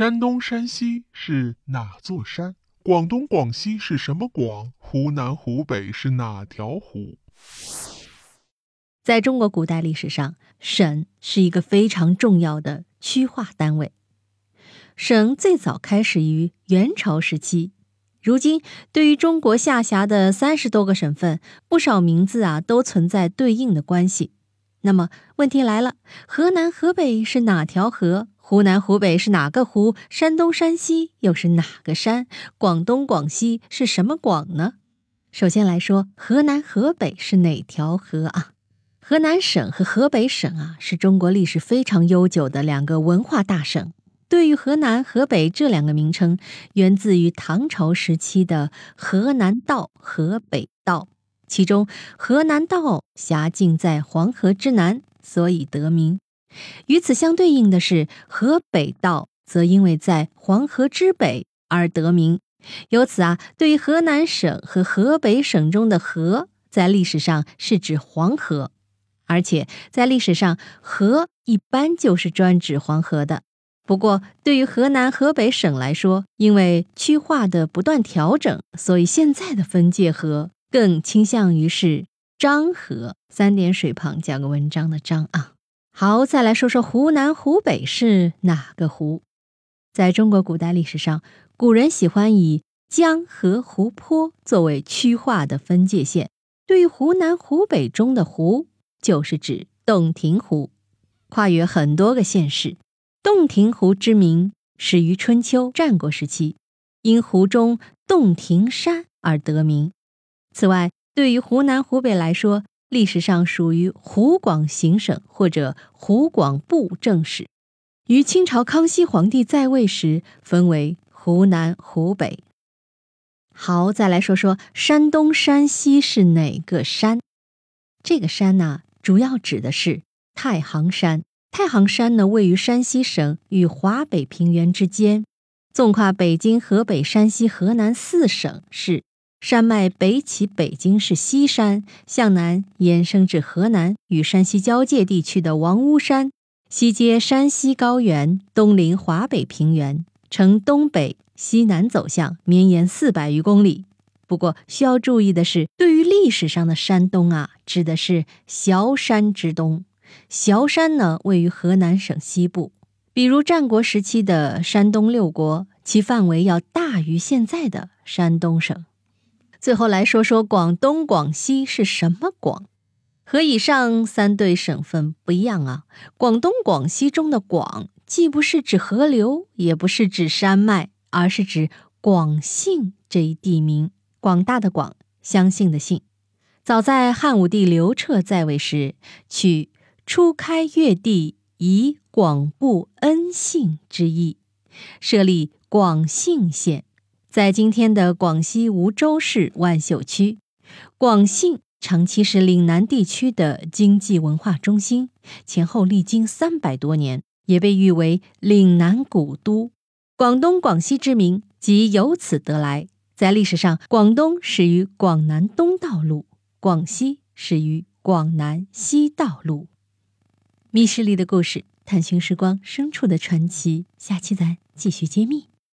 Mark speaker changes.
Speaker 1: 山东、山西是哪座山？广东、广西是什么广？湖南、湖北是哪条湖？
Speaker 2: 在中国古代历史上，省是一个非常重要的区划单位。省最早开始于元朝时期。如今，对于中国下辖的三十多个省份，不少名字啊都存在对应的关系。那么问题来了：河南、河北是哪条河？湖南、湖北是哪个湖？山东、山西又是哪个山？广东、广西是什么广呢？首先来说，河南、河北是哪条河啊？河南省和河北省啊，是中国历史非常悠久的两个文化大省。对于河南、河北这两个名称，源自于唐朝时期的河南道、河北道，其中河南道辖境在黄河之南，所以得名。与此相对应的是，河北道则因为在黄河之北而得名。由此啊，对于河南省和河北省中的“河”，在历史上是指黄河，而且在历史上“河”一般就是专指黄河的。不过，对于河南、河北省来说，因为区划的不断调整，所以现在的分界河更倾向于是漳河（三点水旁加个文章的漳）啊。好，再来说说湖南、湖北是哪个湖？在中国古代历史上，古人喜欢以江河湖泊作为区划的分界线。对于湖南、湖北中的湖，就是指洞庭湖，跨越很多个县市。洞庭湖之名始于春秋战国时期，因湖中洞庭山而得名。此外，对于湖南、湖北来说，历史上属于湖广行省或者湖广布政使，于清朝康熙皇帝在位时分为湖南、湖北。好，再来说说山东、山西是哪个山？这个山呢，主要指的是太行山。太行山呢，位于山西省与华北平原之间，纵跨北京、河北、山西、河南四省市。山脉北起北京市西山，向南延伸至河南与山西交界地区的王屋山，西接山西高原，东临华北平原，呈东北西南走向，绵延四百余公里。不过需要注意的是，对于历史上的山东啊，指的是崤山之东。崤山呢，位于河南省西部。比如战国时期的山东六国，其范围要大于现在的山东省。最后来说说广东、广西是什么广？和以上三对省份不一样啊。广东、广西中的“广”，既不是指河流，也不是指山脉，而是指广信这一地名。广大的“广”，相信的“信”。早在汉武帝刘彻在位时，取。初开粤地，以广布恩信之意，设立广信县，在今天的广西梧州市万秀区。广信长期是岭南地区的经济文化中心，前后历经三百多年，也被誉为岭南古都。广东、广西之名即由此得来。在历史上，广东始于广南东道路，广西始于广南西道路。密室里的故事，探寻时光深处的传奇。下期咱继续揭秘。